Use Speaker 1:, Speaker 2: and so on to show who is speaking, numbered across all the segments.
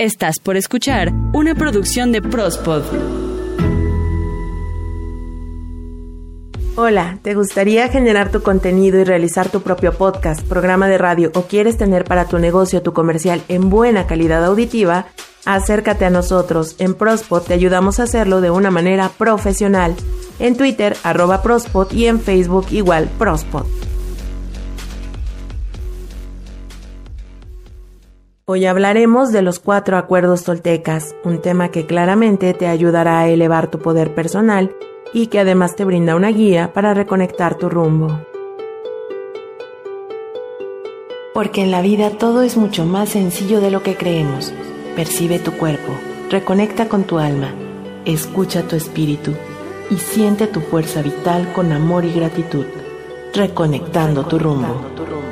Speaker 1: Estás por escuchar una producción de Prospod.
Speaker 2: Hola, ¿te gustaría generar tu contenido y realizar tu propio podcast, programa de radio o quieres tener para tu negocio tu comercial en buena calidad auditiva? Acércate a nosotros. En Prospod te ayudamos a hacerlo de una manera profesional. En Twitter, arroba Prospod y en Facebook igual Prospod. Hoy hablaremos de los cuatro acuerdos toltecas, un tema que claramente te ayudará a elevar tu poder personal y que además te brinda una guía para reconectar tu rumbo. Porque en la vida todo es mucho más sencillo de lo que creemos. Percibe tu cuerpo, reconecta con tu alma, escucha tu espíritu y siente tu fuerza vital con amor y gratitud, reconectando tu rumbo.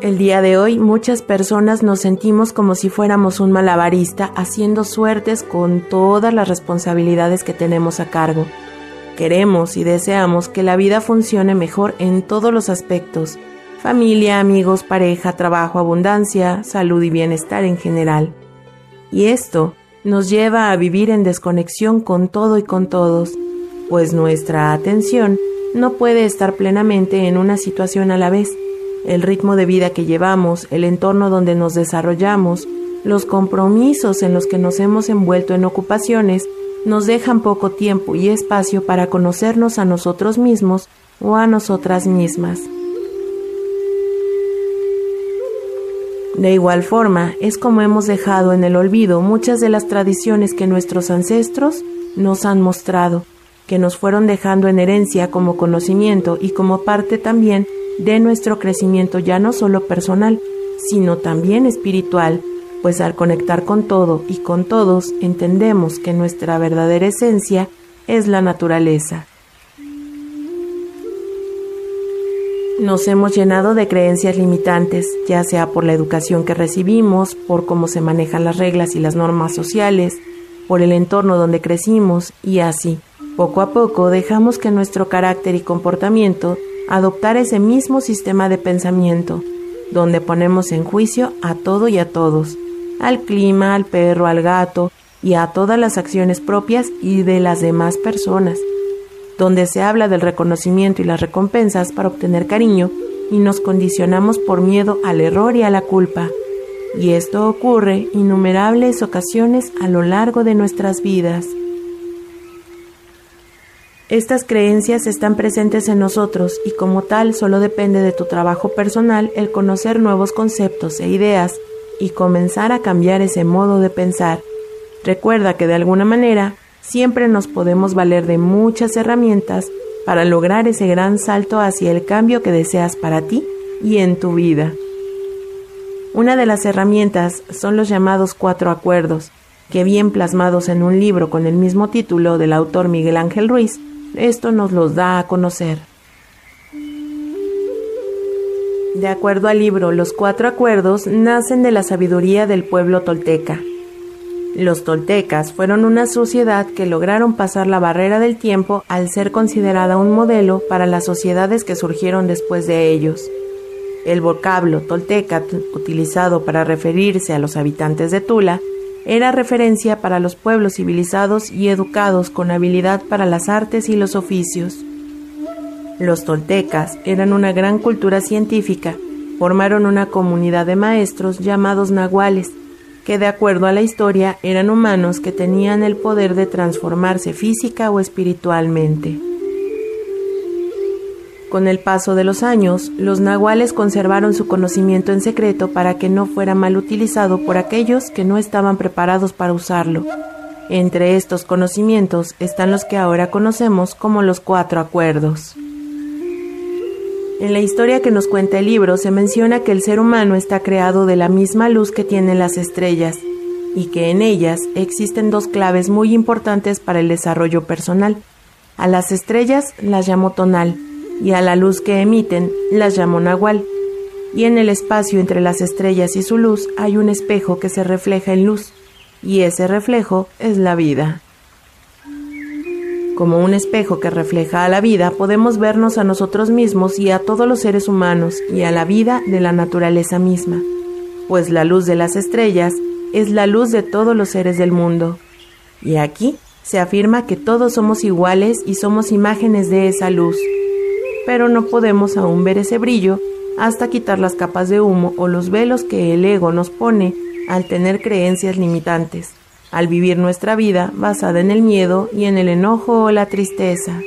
Speaker 2: El día de hoy muchas personas nos sentimos como si fuéramos un malabarista haciendo suertes con todas las responsabilidades que tenemos a cargo. Queremos y deseamos que la vida funcione mejor en todos los aspectos, familia, amigos, pareja, trabajo, abundancia, salud y bienestar en general. Y esto nos lleva a vivir en desconexión con todo y con todos, pues nuestra atención no puede estar plenamente en una situación a la vez el ritmo de vida que llevamos, el entorno donde nos desarrollamos, los compromisos en los que nos hemos envuelto en ocupaciones, nos dejan poco tiempo y espacio para conocernos a nosotros mismos o a nosotras mismas. De igual forma, es como hemos dejado en el olvido muchas de las tradiciones que nuestros ancestros nos han mostrado, que nos fueron dejando en herencia como conocimiento y como parte también de nuestro crecimiento ya no solo personal, sino también espiritual, pues al conectar con todo y con todos entendemos que nuestra verdadera esencia es la naturaleza. Nos hemos llenado de creencias limitantes, ya sea por la educación que recibimos, por cómo se manejan las reglas y las normas sociales, por el entorno donde crecimos y así. Poco a poco dejamos que nuestro carácter y comportamiento adoptar ese mismo sistema de pensamiento, donde ponemos en juicio a todo y a todos, al clima, al perro, al gato y a todas las acciones propias y de las demás personas, donde se habla del reconocimiento y las recompensas para obtener cariño y nos condicionamos por miedo al error y a la culpa. Y esto ocurre innumerables ocasiones a lo largo de nuestras vidas. Estas creencias están presentes en nosotros y como tal solo depende de tu trabajo personal el conocer nuevos conceptos e ideas y comenzar a cambiar ese modo de pensar. Recuerda que de alguna manera siempre nos podemos valer de muchas herramientas para lograr ese gran salto hacia el cambio que deseas para ti y en tu vida. Una de las herramientas son los llamados cuatro acuerdos, que bien plasmados en un libro con el mismo título del autor Miguel Ángel Ruiz, esto nos los da a conocer. De acuerdo al libro, los cuatro acuerdos nacen de la sabiduría del pueblo tolteca. Los toltecas fueron una sociedad que lograron pasar la barrera del tiempo al ser considerada un modelo para las sociedades que surgieron después de ellos. El vocablo tolteca, utilizado para referirse a los habitantes de Tula, era referencia para los pueblos civilizados y educados con habilidad para las artes y los oficios. Los toltecas eran una gran cultura científica, formaron una comunidad de maestros llamados nahuales, que de acuerdo a la historia eran humanos que tenían el poder de transformarse física o espiritualmente. Con el paso de los años, los nahuales conservaron su conocimiento en secreto para que no fuera mal utilizado por aquellos que no estaban preparados para usarlo. Entre estos conocimientos están los que ahora conocemos como los cuatro acuerdos. En la historia que nos cuenta el libro se menciona que el ser humano está creado de la misma luz que tienen las estrellas y que en ellas existen dos claves muy importantes para el desarrollo personal. A las estrellas las llamo tonal y a la luz que emiten las llamó nahual. Y en el espacio entre las estrellas y su luz hay un espejo que se refleja en luz, y ese reflejo es la vida. Como un espejo que refleja a la vida, podemos vernos a nosotros mismos y a todos los seres humanos y a la vida de la naturaleza misma, pues la luz de las estrellas es la luz de todos los seres del mundo. Y aquí se afirma que todos somos iguales y somos imágenes de esa luz, pero no podemos aún ver ese brillo hasta quitar las capas de humo o los velos que el ego nos pone al tener creencias limitantes al vivir nuestra vida basada en el miedo y en el enojo o la tristeza.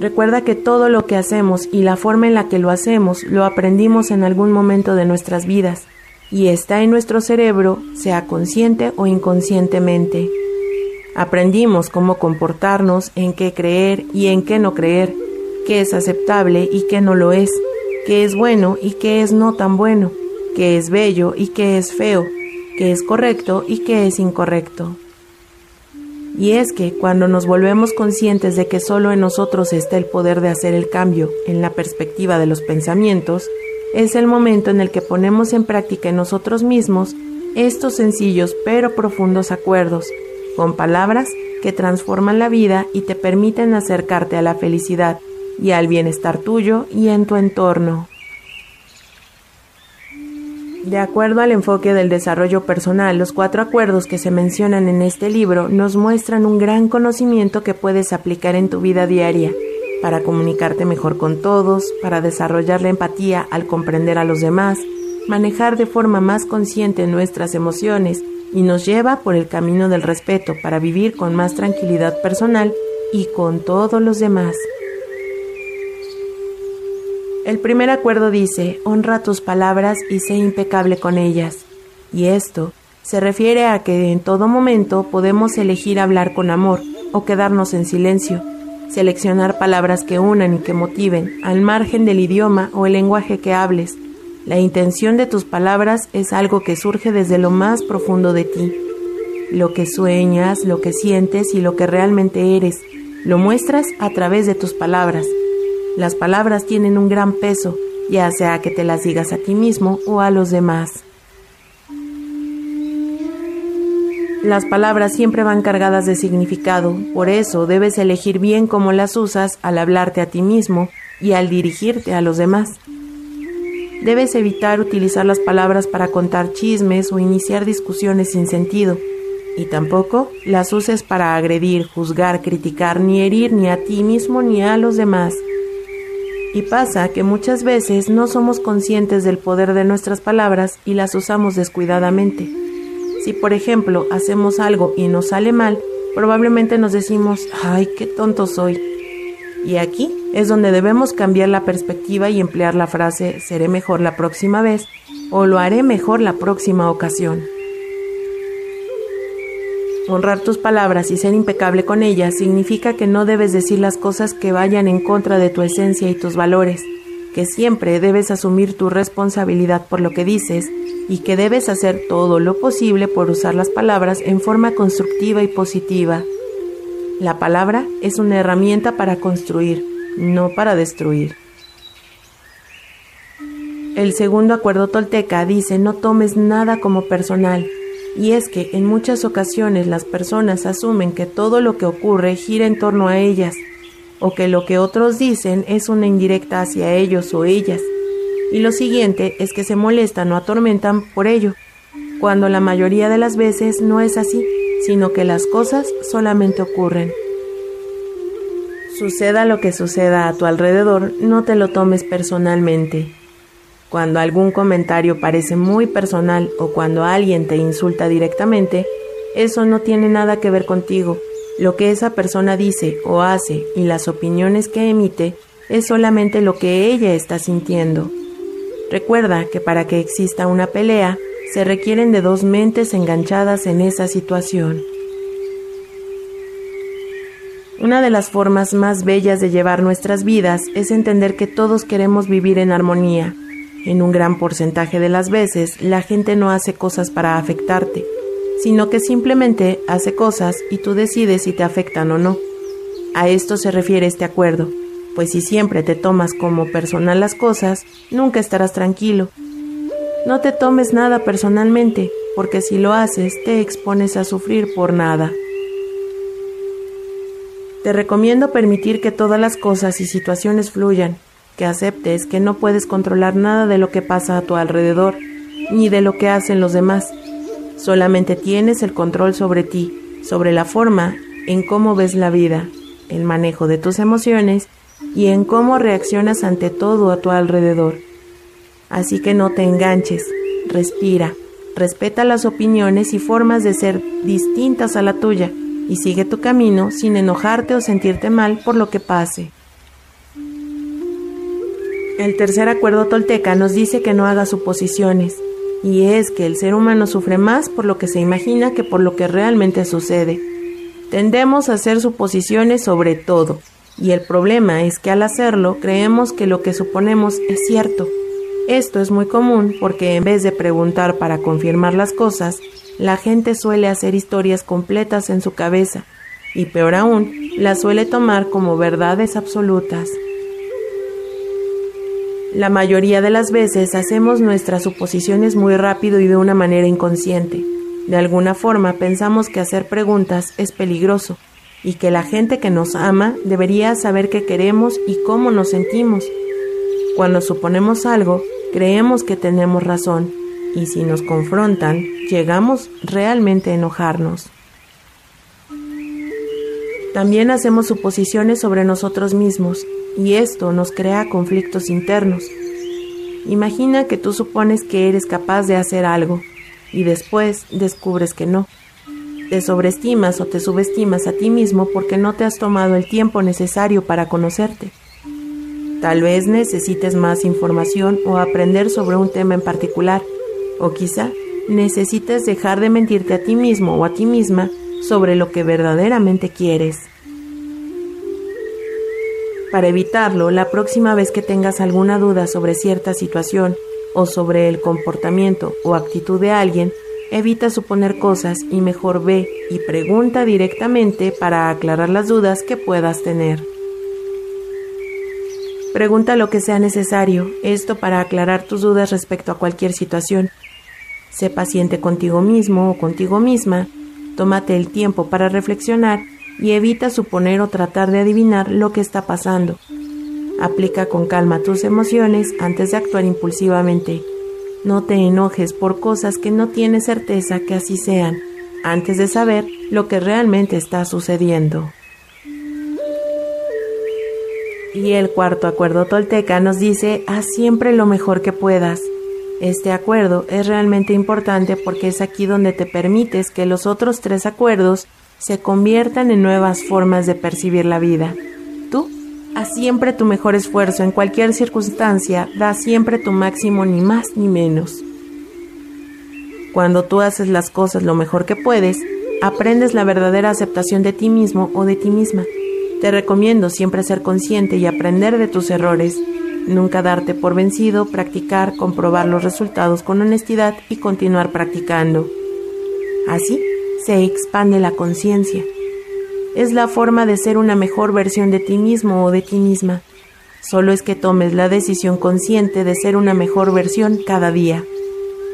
Speaker 2: Recuerda que todo lo que hacemos y la forma en la que lo hacemos lo aprendimos en algún momento de nuestras vidas y está en nuestro cerebro, sea consciente o inconscientemente. Aprendimos cómo comportarnos, en qué creer y en qué no creer, qué es aceptable y qué no lo es, qué es bueno y qué es no tan bueno, qué es bello y qué es feo, qué es correcto y qué es incorrecto. Y es que cuando nos volvemos conscientes de que solo en nosotros está el poder de hacer el cambio en la perspectiva de los pensamientos, es el momento en el que ponemos en práctica en nosotros mismos estos sencillos pero profundos acuerdos, con palabras que transforman la vida y te permiten acercarte a la felicidad y al bienestar tuyo y en tu entorno. De acuerdo al enfoque del desarrollo personal, los cuatro acuerdos que se mencionan en este libro nos muestran un gran conocimiento que puedes aplicar en tu vida diaria para comunicarte mejor con todos, para desarrollar la empatía al comprender a los demás, manejar de forma más consciente nuestras emociones y nos lleva por el camino del respeto para vivir con más tranquilidad personal y con todos los demás. El primer acuerdo dice, honra tus palabras y sé impecable con ellas. Y esto se refiere a que en todo momento podemos elegir hablar con amor o quedarnos en silencio, seleccionar palabras que unan y que motiven, al margen del idioma o el lenguaje que hables. La intención de tus palabras es algo que surge desde lo más profundo de ti. Lo que sueñas, lo que sientes y lo que realmente eres, lo muestras a través de tus palabras las palabras tienen un gran peso, ya sea que te las digas a ti mismo o a los demás. Las palabras siempre van cargadas de significado, por eso debes elegir bien cómo las usas al hablarte a ti mismo y al dirigirte a los demás. Debes evitar utilizar las palabras para contar chismes o iniciar discusiones sin sentido, y tampoco las uses para agredir, juzgar, criticar ni herir ni a ti mismo ni a los demás. Y pasa que muchas veces no somos conscientes del poder de nuestras palabras y las usamos descuidadamente. Si por ejemplo hacemos algo y nos sale mal, probablemente nos decimos, ay, qué tonto soy. Y aquí es donde debemos cambiar la perspectiva y emplear la frase seré mejor la próxima vez o lo haré mejor la próxima ocasión. Honrar tus palabras y ser impecable con ellas significa que no debes decir las cosas que vayan en contra de tu esencia y tus valores, que siempre debes asumir tu responsabilidad por lo que dices y que debes hacer todo lo posible por usar las palabras en forma constructiva y positiva. La palabra es una herramienta para construir, no para destruir. El segundo acuerdo tolteca dice no tomes nada como personal, y es que en muchas ocasiones las personas asumen que todo lo que ocurre gira en torno a ellas, o que lo que otros dicen es una indirecta hacia ellos o ellas, y lo siguiente es que se molestan o atormentan por ello, cuando la mayoría de las veces no es así, sino que las cosas solamente ocurren. Suceda lo que suceda a tu alrededor, no te lo tomes personalmente. Cuando algún comentario parece muy personal o cuando alguien te insulta directamente, eso no tiene nada que ver contigo. Lo que esa persona dice o hace y las opiniones que emite es solamente lo que ella está sintiendo. Recuerda que para que exista una pelea, se requieren de dos mentes enganchadas en esa situación. Una de las formas más bellas de llevar nuestras vidas es entender que todos queremos vivir en armonía, en un gran porcentaje de las veces, la gente no hace cosas para afectarte, sino que simplemente hace cosas y tú decides si te afectan o no. A esto se refiere este acuerdo, pues si siempre te tomas como personal las cosas, nunca estarás tranquilo. No te tomes nada personalmente, porque si lo haces te expones a sufrir por nada. Te recomiendo permitir que todas las cosas y situaciones fluyan, que aceptes que no puedes controlar nada de lo que pasa a tu alrededor, ni de lo que hacen los demás. Solamente tienes el control sobre ti, sobre la forma en cómo ves la vida, el manejo de tus emociones y en cómo reaccionas ante todo a tu alrededor. Así que no te enganches, respira, respeta las opiniones y formas de ser distintas a la tuya y sigue tu camino sin enojarte o sentirte mal por lo que pase. El tercer acuerdo tolteca nos dice que no haga suposiciones, y es que el ser humano sufre más por lo que se imagina que por lo que realmente sucede. Tendemos a hacer suposiciones sobre todo, y el problema es que al hacerlo creemos que lo que suponemos es cierto. Esto es muy común porque en vez de preguntar para confirmar las cosas, la gente suele hacer historias completas en su cabeza y peor aún, las suele tomar como verdades absolutas. La mayoría de las veces hacemos nuestras suposiciones muy rápido y de una manera inconsciente. De alguna forma pensamos que hacer preguntas es peligroso y que la gente que nos ama debería saber qué queremos y cómo nos sentimos. Cuando suponemos algo, creemos que tenemos razón y si nos confrontan, llegamos realmente a enojarnos. También hacemos suposiciones sobre nosotros mismos y esto nos crea conflictos internos. Imagina que tú supones que eres capaz de hacer algo y después descubres que no. Te sobreestimas o te subestimas a ti mismo porque no te has tomado el tiempo necesario para conocerte. Tal vez necesites más información o aprender sobre un tema en particular o quizá necesites dejar de mentirte a ti mismo o a ti misma sobre lo que verdaderamente quieres. Para evitarlo, la próxima vez que tengas alguna duda sobre cierta situación o sobre el comportamiento o actitud de alguien, evita suponer cosas y mejor ve y pregunta directamente para aclarar las dudas que puedas tener. Pregunta lo que sea necesario, esto para aclarar tus dudas respecto a cualquier situación Sé paciente contigo mismo o contigo misma, tómate el tiempo para reflexionar y evita suponer o tratar de adivinar lo que está pasando. Aplica con calma tus emociones antes de actuar impulsivamente. No te enojes por cosas que no tienes certeza que así sean, antes de saber lo que realmente está sucediendo. Y el cuarto acuerdo tolteca nos dice, haz siempre lo mejor que puedas. Este acuerdo es realmente importante porque es aquí donde te permites que los otros tres acuerdos se conviertan en nuevas formas de percibir la vida. Tú, haz siempre tu mejor esfuerzo en cualquier circunstancia, da siempre tu máximo ni más ni menos. Cuando tú haces las cosas lo mejor que puedes, aprendes la verdadera aceptación de ti mismo o de ti misma. Te recomiendo siempre ser consciente y aprender de tus errores Nunca darte por vencido, practicar, comprobar los resultados con honestidad y continuar practicando. Así se expande la conciencia. Es la forma de ser una mejor versión de ti mismo o de ti misma. Solo es que tomes la decisión consciente de ser una mejor versión cada día,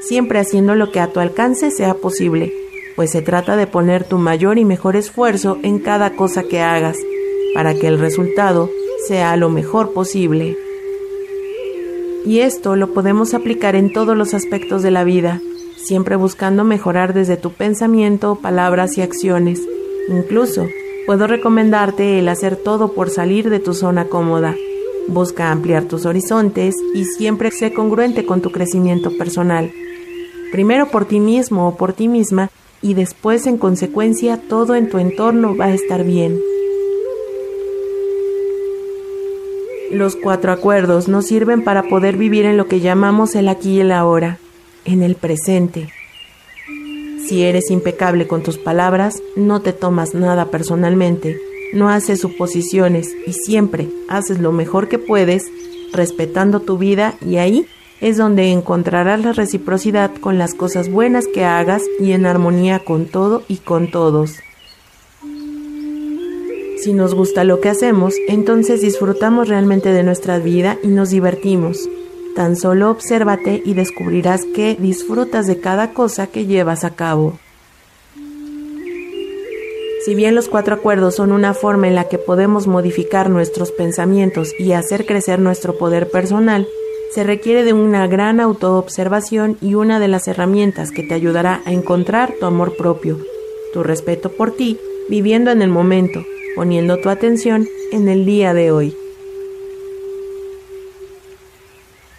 Speaker 2: siempre haciendo lo que a tu alcance sea posible, pues se trata de poner tu mayor y mejor esfuerzo en cada cosa que hagas, para que el resultado sea lo mejor posible. Y esto lo podemos aplicar en todos los aspectos de la vida, siempre buscando mejorar desde tu pensamiento, palabras y acciones. Incluso, puedo recomendarte el hacer todo por salir de tu zona cómoda. Busca ampliar tus horizontes y siempre sé congruente con tu crecimiento personal. Primero por ti mismo o por ti misma y después en consecuencia todo en tu entorno va a estar bien. Los cuatro acuerdos nos sirven para poder vivir en lo que llamamos el aquí y el ahora, en el presente. Si eres impecable con tus palabras, no te tomas nada personalmente, no haces suposiciones y siempre haces lo mejor que puedes, respetando tu vida y ahí es donde encontrarás la reciprocidad con las cosas buenas que hagas y en armonía con todo y con todos. Si nos gusta lo que hacemos, entonces disfrutamos realmente de nuestra vida y nos divertimos. Tan solo obsérvate y descubrirás que disfrutas de cada cosa que llevas a cabo. Si bien los cuatro acuerdos son una forma en la que podemos modificar nuestros pensamientos y hacer crecer nuestro poder personal, se requiere de una gran autoobservación y una de las herramientas que te ayudará a encontrar tu amor propio, tu respeto por ti, viviendo en el momento, poniendo tu atención en el día de hoy.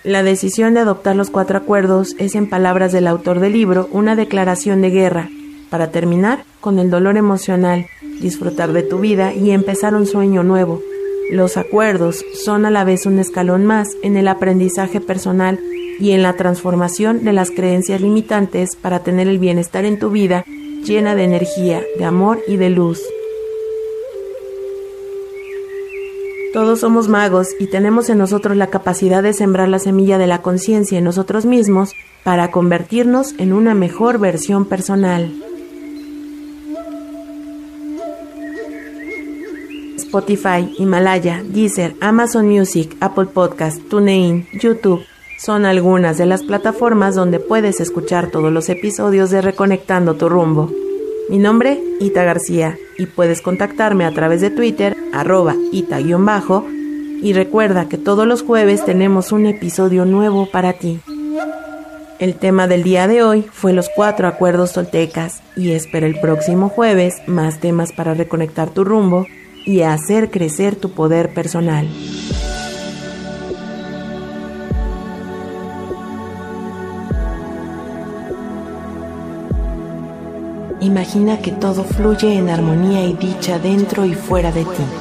Speaker 2: La decisión de adoptar los cuatro acuerdos es, en palabras del autor del libro, una declaración de guerra, para terminar con el dolor emocional, disfrutar de tu vida y empezar un sueño nuevo, los acuerdos son a la vez un escalón más en el aprendizaje personal y en la transformación de las creencias limitantes para tener el bienestar en tu vida llena de energía, de amor y de luz. Todos somos magos y tenemos en nosotros la capacidad de sembrar la semilla de la conciencia en nosotros mismos para convertirnos en una mejor versión personal. Spotify, Himalaya, Deezer, Amazon Music, Apple Podcast, TuneIn, YouTube son algunas de las plataformas donde puedes escuchar todos los episodios de Reconectando tu rumbo. Mi nombre, Ita García, y puedes contactarme a través de Twitter, arroba ita-bajo, y recuerda que todos los jueves tenemos un episodio nuevo para ti. El tema del día de hoy fue los cuatro acuerdos toltecas y espera el próximo jueves más temas para reconectar tu rumbo y hacer crecer tu poder personal. Imagina que todo fluye en armonía y dicha dentro y fuera de ti.